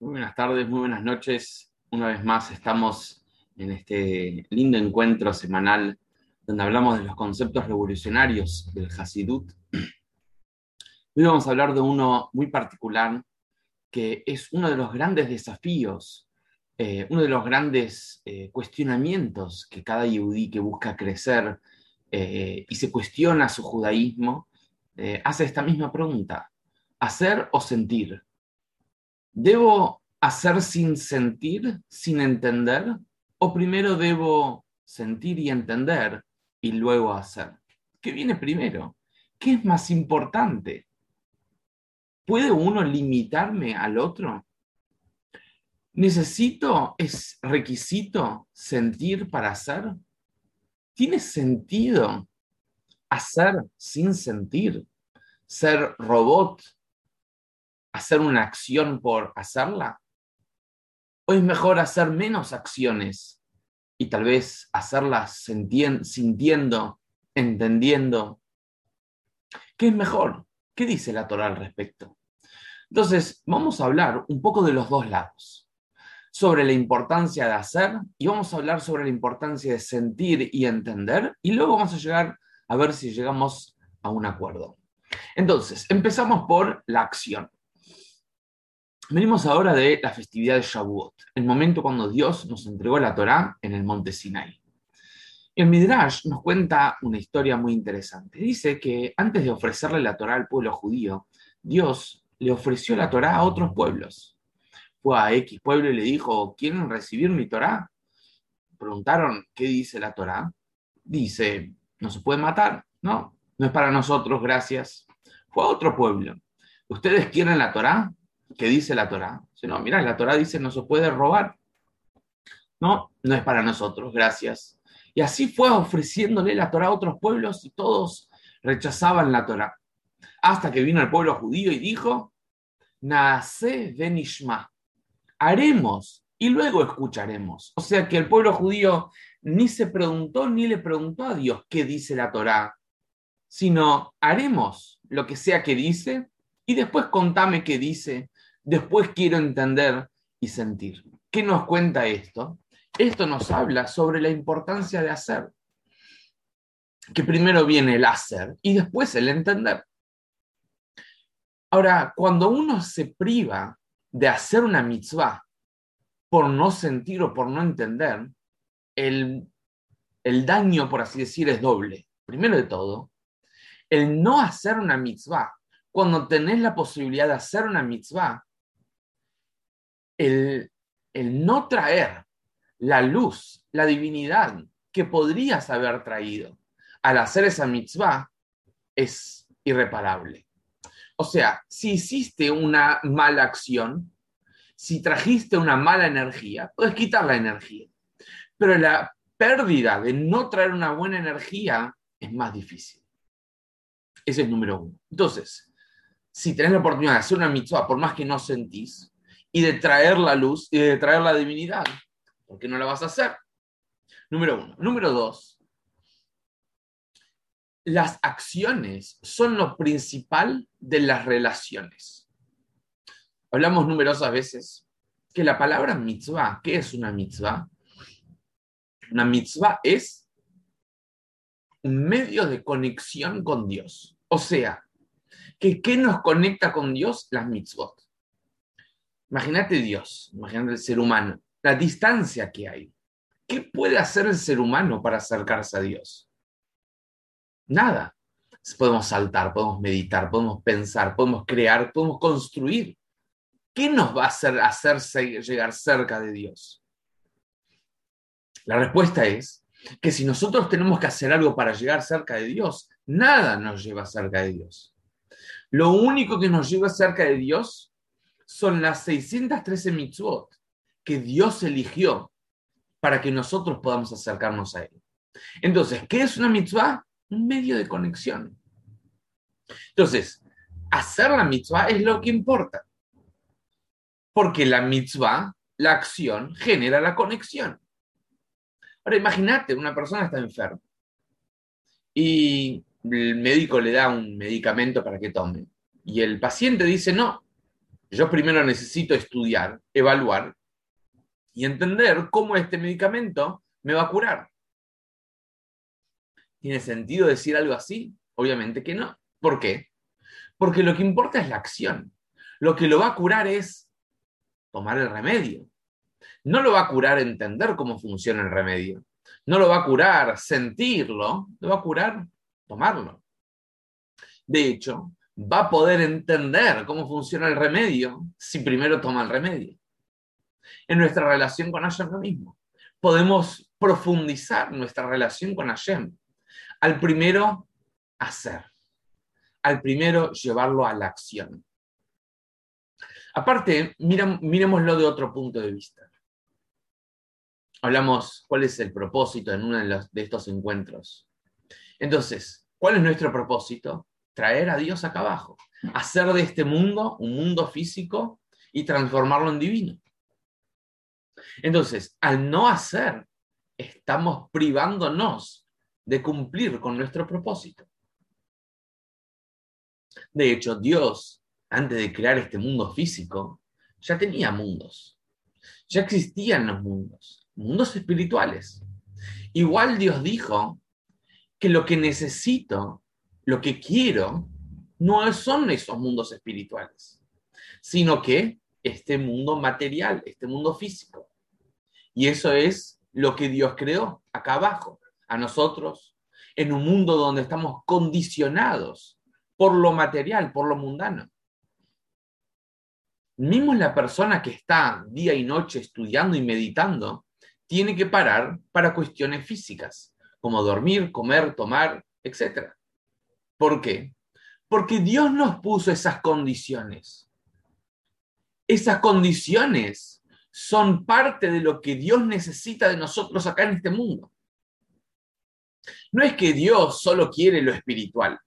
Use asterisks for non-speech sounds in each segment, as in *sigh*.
Muy buenas tardes, muy buenas noches. Una vez más estamos en este lindo encuentro semanal donde hablamos de los conceptos revolucionarios del Hasidut. *clears throat* Hoy vamos a hablar de uno muy particular que es uno de los grandes desafíos, eh, uno de los grandes eh, cuestionamientos que cada yudí que busca crecer eh, y se cuestiona su judaísmo, hace esta misma pregunta, ¿hacer o sentir? ¿Debo hacer sin sentir, sin entender? ¿O primero debo sentir y entender y luego hacer? ¿Qué viene primero? ¿Qué es más importante? ¿Puede uno limitarme al otro? ¿Necesito, es requisito sentir para hacer? ¿Tiene sentido hacer sin sentir? ¿Ser robot hacer una acción por hacerla? ¿O es mejor hacer menos acciones y tal vez hacerlas sintiendo, entendiendo? ¿Qué es mejor? ¿Qué dice la Torah al respecto? Entonces, vamos a hablar un poco de los dos lados, sobre la importancia de hacer y vamos a hablar sobre la importancia de sentir y entender y luego vamos a llegar a ver si llegamos a un acuerdo. Entonces, empezamos por la acción. Venimos ahora de la festividad de Shavuot, el momento cuando Dios nos entregó la Torá en el monte Sinai. El Midrash nos cuenta una historia muy interesante. Dice que antes de ofrecerle la Torá al pueblo judío, Dios le ofreció la Torá a otros pueblos. Fue a X pueblo y le dijo, ¿quieren recibir mi Torá? Preguntaron, ¿qué dice la Torá? Dice, no se puede matar, no, no es para nosotros, gracias. Fue a otro pueblo. ¿Ustedes quieren la Torá? ¿Qué dice la Torá. no, mira, la Torá dice no se puede robar. No, no es para nosotros, gracias. Y así fue ofreciéndole la Torá a otros pueblos y todos rechazaban la Torá. Hasta que vino el pueblo judío y dijo, Nace Benishma, haremos y luego escucharemos. O sea que el pueblo judío ni se preguntó ni le preguntó a Dios qué dice la Torá, sino haremos lo que sea que dice y después contame qué dice Después quiero entender y sentir. ¿Qué nos cuenta esto? Esto nos habla sobre la importancia de hacer. Que primero viene el hacer y después el entender. Ahora, cuando uno se priva de hacer una mitzvah por no sentir o por no entender, el, el daño, por así decir, es doble. Primero de todo, el no hacer una mitzvah, cuando tenés la posibilidad de hacer una mitzvah, el, no traer la luz, la divinidad que podrías haber traído al hacer esa mitzvah es irreparable. O sea, si hiciste una mala acción, si trajiste una mala energía, puedes quitar la energía. Pero la pérdida de no traer una buena energía es más difícil. Ese es el número uno. Entonces, si tenés la oportunidad de hacer una mitzvah, por más que no sentís, y de traer la luz y de traer la divinidad. ¿Por qué no la vas a hacer? Número uno. Número dos. Las acciones son lo principal de las relaciones. Hablamos numerosas veces que la palabra mitzvah, ¿qué es una mitzvah? Una mitzvah es un medio de conexión con Dios. O sea, que ¿qué nos conecta con Dios? Las mitzvot. Imagínate Dios, imagínate el ser humano, la distancia que hay. ¿Qué puede hacer el ser humano para acercarse a Dios? Nada. Podemos saltar, podemos meditar, podemos pensar, podemos crear, podemos construir. ¿Qué nos va a hacer hacerse llegar cerca de Dios? La respuesta es que si nosotros tenemos que hacer algo para llegar cerca de Dios, nada nos lleva cerca de Dios. Lo único que nos lleva cerca de Dios son las 613 mitzvot que Dios eligió para que nosotros podamos acercarnos a Él. Entonces, ¿qué es una mitzvah? Un medio de conexión. Entonces, hacer la mitzvah es lo que importa. Porque la mitzvah, la acción, genera la conexión. Ahora, imagínate, una persona está enferma y el médico le da un medicamento para que tome. Y el paciente dice, no, Yo primero necesito estudiar, evaluar y entender cómo este medicamento me va a curar. ¿Tiene sentido decir algo así? Obviamente que no. ¿Por qué? Porque lo que importa es la acción. Lo que lo va a curar es tomar el remedio. No lo va a curar entender cómo funciona el remedio. No lo va a curar sentirlo, lo va a curar tomarlo. De hecho, va a poder entender cómo funciona el remedio si primero toma el remedio. En nuestra relación con Hashem lo mismo. Podemos profundizar nuestra relación con Hashem al primero hacer al primero llevarlo a la acción. Aparte, miremoslo de otro punto de vista. Hablamos cuál es el propósito en uno de, de estos encuentros. Entonces, ¿cuál es nuestro propósito? Traer a Dios acá abajo, hacer de este mundo un mundo físico y transformarlo en divino. Entonces, al no hacer, estamos privándonos de cumplir con nuestro propósito. De hecho, Dios, antes de crear este mundo físico, ya tenía mundos. Ya existían los mundos, mundos espirituales. Igual Dios dijo que lo que necesito, lo que quiero, no son esos mundos espirituales, sino que este mundo material, este mundo físico. Y eso es lo que Dios creó acá abajo, a nosotros, en un mundo donde estamos condicionados por lo material, por lo mundano. Mismo la persona que está día y noche estudiando y meditando, tiene que parar para cuestiones físicas, como dormir, comer, tomar, etc. ¿Por qué? Porque Dios nos puso esas condiciones. Esas condiciones son parte de lo que Dios necesita de nosotros acá en este mundo. No es que Dios solo quiere lo espiritual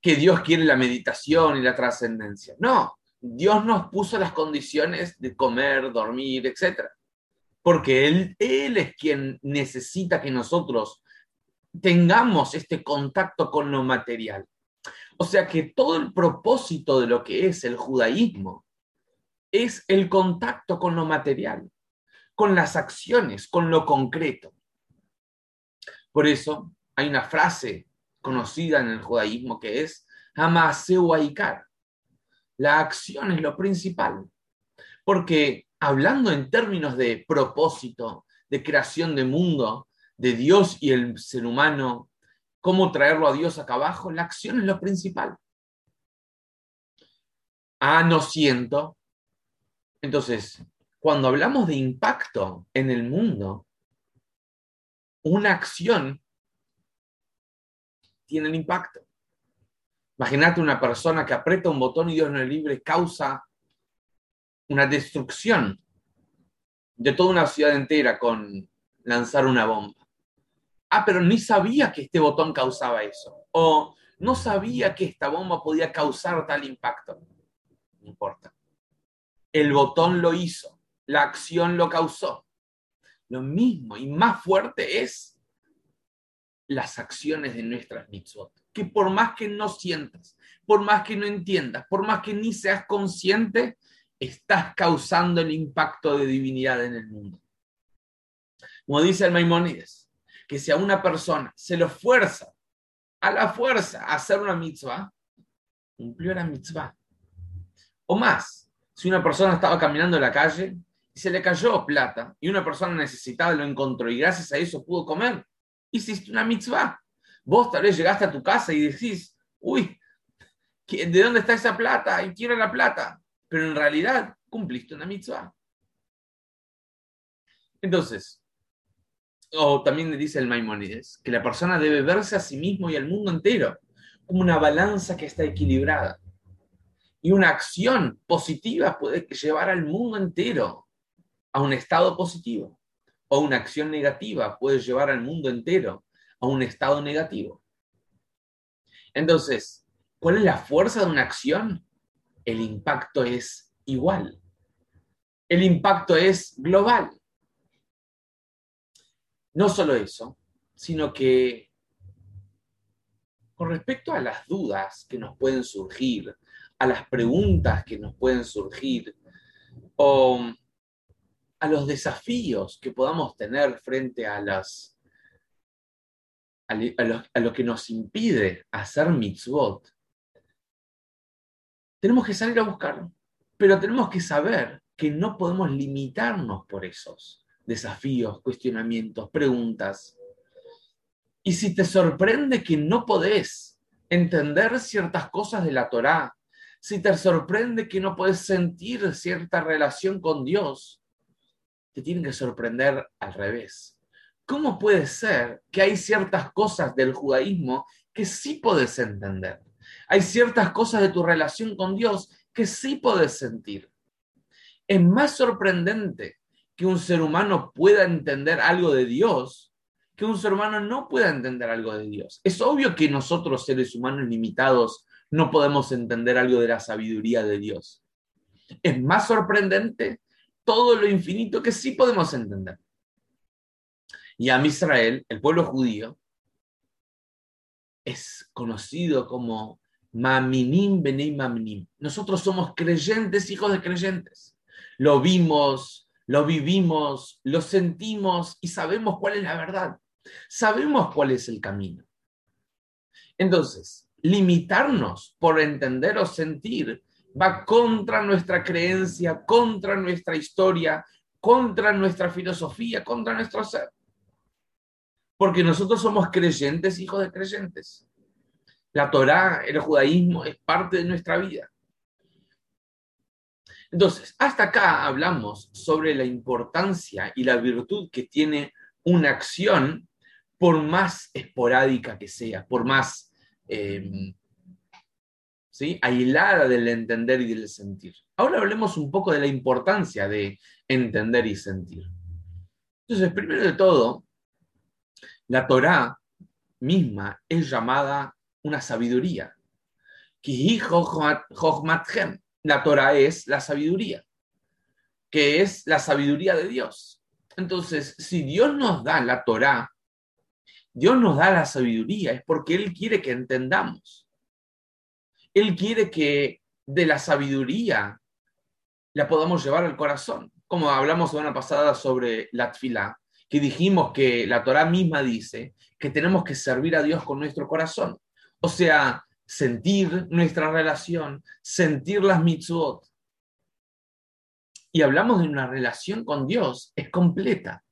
que Dios quiere la meditación y la trascendencia. No, Dios nos puso las condiciones de comer, dormir, etc. Porque él, él es quien necesita que nosotros tengamos este contacto con lo material. O sea que todo el propósito de lo que es el judaísmo es el contacto con lo material, con las acciones, con lo concreto. Por eso hay una frase conocida en el judaísmo que es Hamaseu Aikar. La acción es lo principal. Porque hablando en términos de propósito, de creación de mundo, de Dios y el ser humano, cómo traerlo a Dios acá abajo, la acción es lo principal. Ah, no siento. Entonces, cuando hablamos de impacto en el mundo, una acción tiene el impacto. Imagínate una persona que aprieta un botón y Dios no es libre, causa una destrucción de toda una ciudad entera con lanzar una bomba. Ah, pero ni sabía que este botón causaba eso. O no sabía que esta bomba podía causar tal impacto. No importa. El botón lo hizo. La acción lo causó. Lo mismo y más fuerte es las acciones de nuestras mitzvot. Que por más que no sientas, por más que no entiendas, por más que ni seas consciente, estás causando el impacto de divinidad en el mundo. Como dice el Maimónides, que si a una persona se lo fuerza, a la fuerza, a hacer una mitzvah, cumplió la mitzvah. O más, si una persona estaba caminando en la calle y se le cayó plata y una persona necesitada lo encontró y gracias a eso pudo comer, hiciste una mitzvah. Vos tal vez llegaste a tu casa y decís, uy, ¿de dónde está esa plata? Y quiero la plata. Pero en realidad cumpliste una mitzvah. Entonces, o también le dice el Maimonides, que la persona debe verse a sí mismo y al mundo entero como una balanza que está equilibrada. Y una acción positiva puede llevar al mundo entero a un estado positivo o una acción negativa puede llevar al mundo entero a un estado negativo. Entonces, ¿cuál es la fuerza de una acción? El impacto es igual. El impacto es global. No solo eso, sino que con respecto a las dudas que nos pueden surgir a las preguntas que nos pueden surgir o a los desafíos que podamos tener frente a las a lo, que nos impide hacer mitzvot, tenemos que salir a buscarlo. Pero tenemos que saber que no podemos limitarnos por esos desafíos, cuestionamientos, preguntas. Y si te sorprende que no podés entender ciertas cosas de la Torá, si te sorprende que no podés sentir cierta relación con Dios, te tiene que sorprender al revés. ¿Cómo puede ser que hay ciertas cosas del judaísmo que sí podés entender? Hay ciertas cosas de tu relación con Dios que sí podés sentir. Es más sorprendente que un ser humano pueda entender algo de Dios que un ser humano no pueda entender algo de Dios. Es obvio que nosotros, seres humanos limitados, no podemos entender algo de la sabiduría de Dios. Es más sorprendente todo lo infinito que sí podemos entender. Y a Israel, el pueblo judío, es conocido como Maminim Benei Maminim. Nosotros somos creyentes, hijos de creyentes. Lo vimos, lo vivimos, lo sentimos y sabemos cuál es la verdad. Sabemos cuál es el camino. Entonces, limitarnos por entender o sentir va contra nuestra creencia, contra nuestra historia, contra nuestra filosofía, contra nuestro ser. Porque nosotros somos creyentes, hijos de creyentes. La Torá, el judaísmo es parte de nuestra vida. Entonces, hasta acá hablamos sobre la importancia y la virtud que tiene una acción, por más esporádica que sea, por más eh, aislada del entender y del sentir. Ahora hablemos un poco de la importancia de entender y sentir. Entonces, primero de todo, la Torá misma es llamada una sabiduría. La Torah es la sabiduría, que es la sabiduría de Dios. Entonces, si Dios nos da la Torah, Dios nos da la sabiduría, es porque Él quiere que entendamos. Él quiere que de la sabiduría la podamos llevar al corazón. Como hablamos semana pasada sobre la tfila, que dijimos que la Torah misma dice que tenemos que servir a Dios con nuestro corazón. O sea, sentir nuestra relación, sentir las mitzvot. Y hablamos de una relación con Dios, es completa.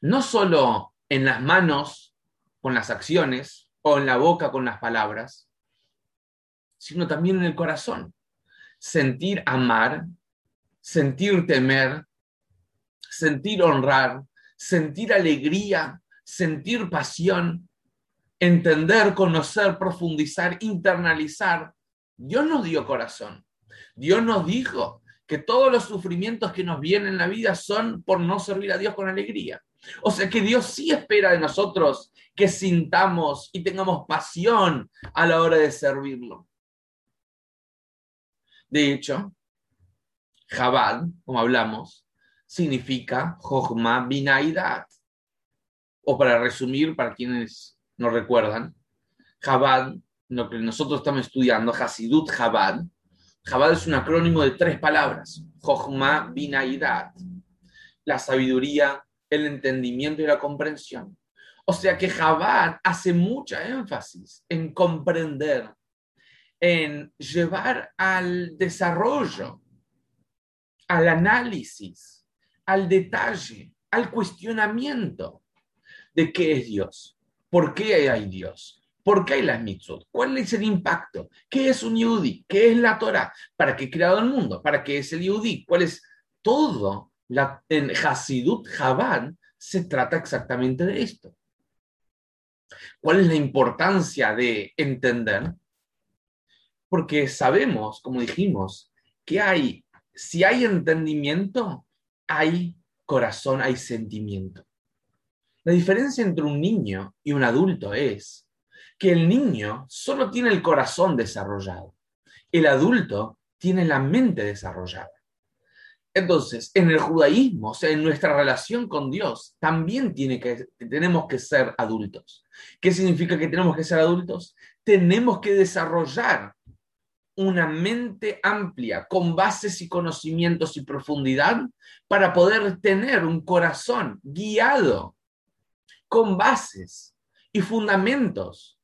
No solo en las manos, con las acciones, o en la boca, con las palabras, sino también en el corazón. Sentir amar, sentir temer, sentir honrar, sentir alegría, sentir pasión, entender, conocer, profundizar, internalizar. Dios nos dio corazón. Dios nos dijo que todos los sufrimientos que nos vienen en la vida son por no servir a Dios con alegría. O sea que Dios sí espera de nosotros que sintamos y tengamos pasión a la hora de servirlo. De hecho, Jabal, como hablamos, significa Jochma Binaidat. O para resumir, para quienes no recuerdan, Jabad, lo que nosotros estamos estudiando, Hasidut Jabad, Jabad es un acrónimo de tres palabras, Jochma Binaidat, la sabiduría, el entendimiento y la comprensión. O sea que Jabad hace mucha énfasis en comprender, en llevar al desarrollo, al análisis, al detalle, al cuestionamiento de qué es Dios. ¿Por qué hay Dios? ¿Por qué hay las mitzvot? ¿Cuál es el impacto? ¿Qué es un yudí? ¿Qué es la Torah? ¿Para qué creado el mundo? ¿Para qué es el yudí? ¿Cuál es todo? La, en Hasidut se trata exactamente de esto. ¿Cuál es la importancia de entender? Porque sabemos, como dijimos, que hay, si hay entendimiento, hay corazón, hay sentimiento. La diferencia entre un niño y un adulto es que el niño solo tiene el corazón desarrollado, el adulto tiene la mente desarrollada. Entonces, en el judaísmo, o sea, en nuestra relación con Dios, también tiene que, tenemos que ser adultos. ¿Qué significa que tenemos que ser adultos? Tenemos que desarrollar una mente amplia, con bases y conocimientos y profundidad, para poder tener un corazón guiado, con bases y fundamentos,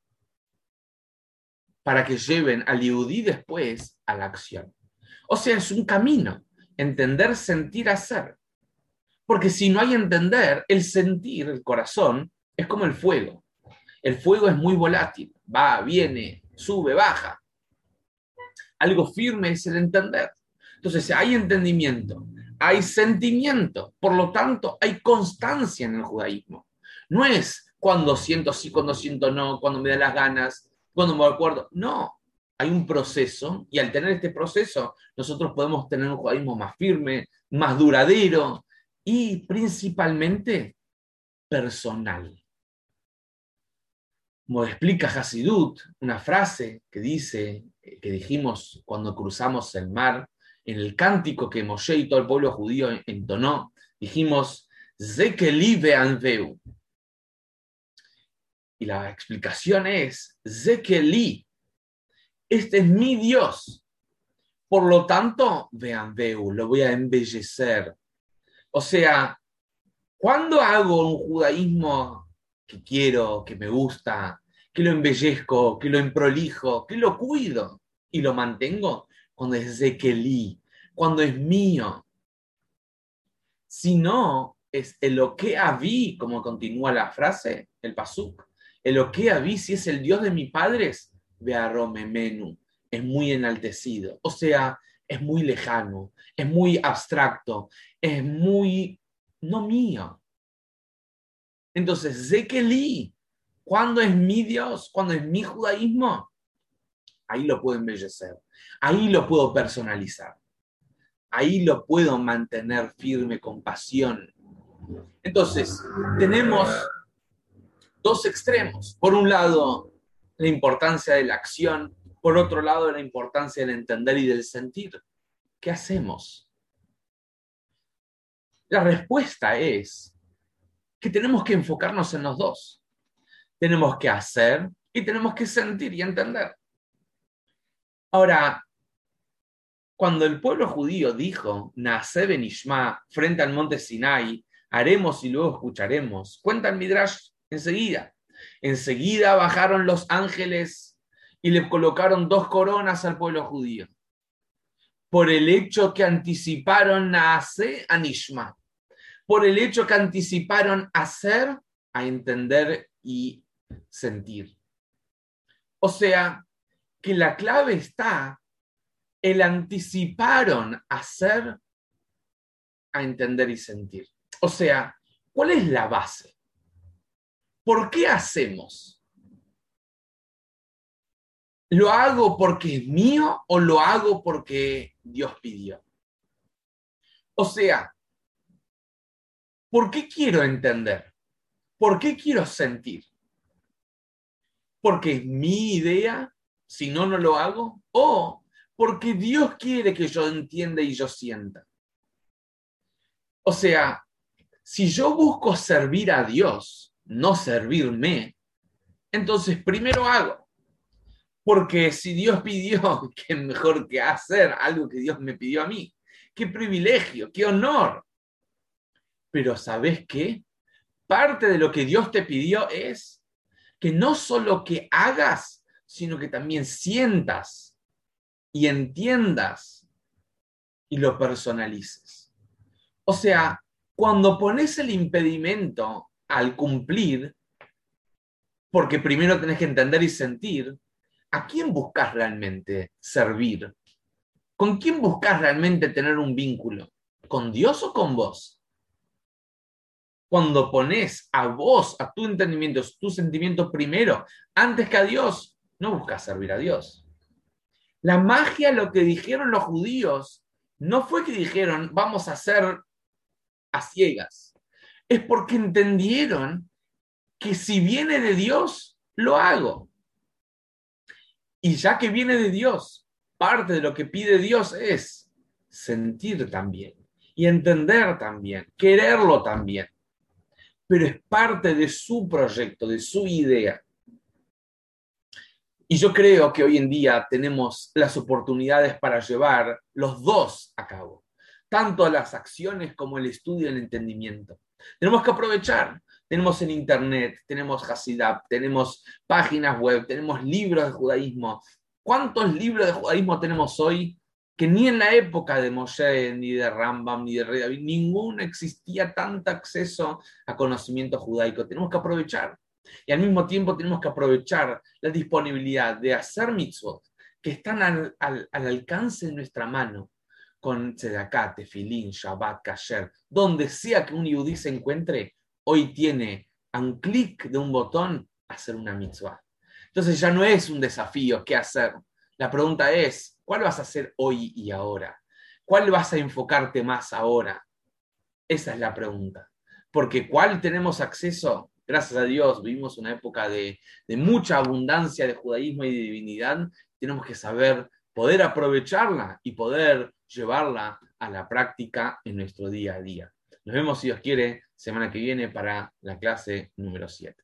para que lleven al Yehudí después a la acción. O sea, es un camino, entender, sentir, hacer. Porque si no hay entender, el sentir, el corazón, es como el fuego. El fuego es muy volátil, va, viene, sube, baja. Algo firme es el entender. Entonces, hay entendimiento, hay sentimiento, por lo tanto, hay constancia en el judaísmo. No es cuando siento sí, cuando siento no, cuando me da las ganas, cuando me acuerdo. No, hay un proceso y al tener este proceso, nosotros podemos tener un judaísmo más firme, más duradero y principalmente personal. Como explica Hasidut, una frase que dice, que dijimos cuando cruzamos el mar, en el cántico que Moshe y todo el pueblo judío entonó, dijimos, Zekeli ve'anveu. Y la explicación es, Zekeli, este es mi Dios. Por lo tanto, vean, veu, lo voy a embellecer. O sea, cuando hago un judaísmo que quiero, que me gusta, que lo embellezco, que lo emprolijo, que lo cuido y lo mantengo cuando es de Kelly, cuando es mío. Si no, es el lo que habí, como continúa la frase, el pasuk. El lo que habí, si es el Dios de mis padres, Bearrome Menú, es muy enaltecido. O sea, es muy lejano, es muy abstracto, es muy no mío. Entonces, Zekeli, cuando es mi Dios, cuando es mi judaísmo, ahí lo puedo embellecer, ahí lo puedo personalizar, ahí lo puedo mantener firme con pasión. Entonces, tenemos dos extremos. Por un lado, la importancia de la acción, por otro lado, la importancia del entender y del sentir. ¿Qué hacemos? La respuesta es que tenemos que enfocarnos en los dos. Tenemos que hacer y tenemos que sentir y entender. Ahora, cuando el pueblo judío dijo, Nace Benishma, frente al monte Sinai, haremos y luego escucharemos, cuenta el Midrash enseguida. Enseguida bajaron los ángeles y le colocaron dos coronas al pueblo judío por el hecho que anticiparon a Nishma por el hecho que anticiparon hacer a entender y sentir. O sea, que la clave está, el anticiparon hacer a entender y sentir. O sea, ¿cuál es la base? ¿Por qué hacemos? ¿Lo hago porque es mío o lo hago porque Dios pidió? O sea, ¿Por qué quiero entender? ¿Por qué quiero sentir? ¿Porque es mi idea? Si no, no lo hago. ¿O porque Dios quiere que yo entienda y yo sienta? O sea, si yo busco servir a Dios, no servirme, entonces primero hago. Porque si Dios pidió, *laughs* qué mejor que hacer algo que Dios me pidió a mí. Qué privilegio, qué honor. Pero ¿sabes qué? Parte de lo que Dios te pidió es que no solo que hagas, sino que también sientas y entiendas y lo personalices. O sea, cuando pones el impedimento al cumplir, porque primero tenés que entender y sentir, ¿a quién buscas realmente servir? ¿Con quién buscas realmente tener un vínculo? ¿Con Dios o con vos? cuando pones a vos, a tu entendimiento, tu sentimiento primero, antes que a Dios, no buscas servir a Dios. La magia, lo que dijeron los judíos, no fue que dijeron, vamos a hacer a ciegas. Es porque entendieron que si viene de Dios, lo hago. Y ya que viene de Dios, parte de lo que pide Dios es sentir también y entender también, quererlo también pero es parte de su proyecto, de su idea. Y yo creo que hoy en día tenemos las oportunidades para llevar los dos a cabo, tanto las acciones como el estudio y el entendimiento. Tenemos que aprovechar. Tenemos en Internet, tenemos Hasidab, tenemos páginas web, tenemos libros de judaísmo. ¿Cuántos libros de judaísmo tenemos hoy que ni en la época de Moshe, ni de Rambam, ni de Rey David, ninguno existía tanto acceso a conocimiento judaico? Tenemos que aprovechar. Y al mismo tiempo tenemos que aprovechar la disponibilidad de hacer mitzvot que están al, alcance de nuestra mano, con Tzedakat, Tefilín, Shabbat, Kasher, donde sea que un yudí se encuentre, hoy tiene un clic de un botón hacer una mitzvah. Entonces ya no es un desafío qué hacer. La pregunta es, ¿cuál vas a hacer hoy y ahora? ¿Cuál vas a enfocarte más ahora? Esa es la pregunta. Porque ¿cuál tenemos acceso? gracias a Dios, vivimos una época de, mucha abundancia de judaísmo y de divinidad, tenemos que saber poder aprovecharla y poder llevarla a la práctica en nuestro día a día. Nos vemos, si Dios quiere, semana que viene para la clase número 7.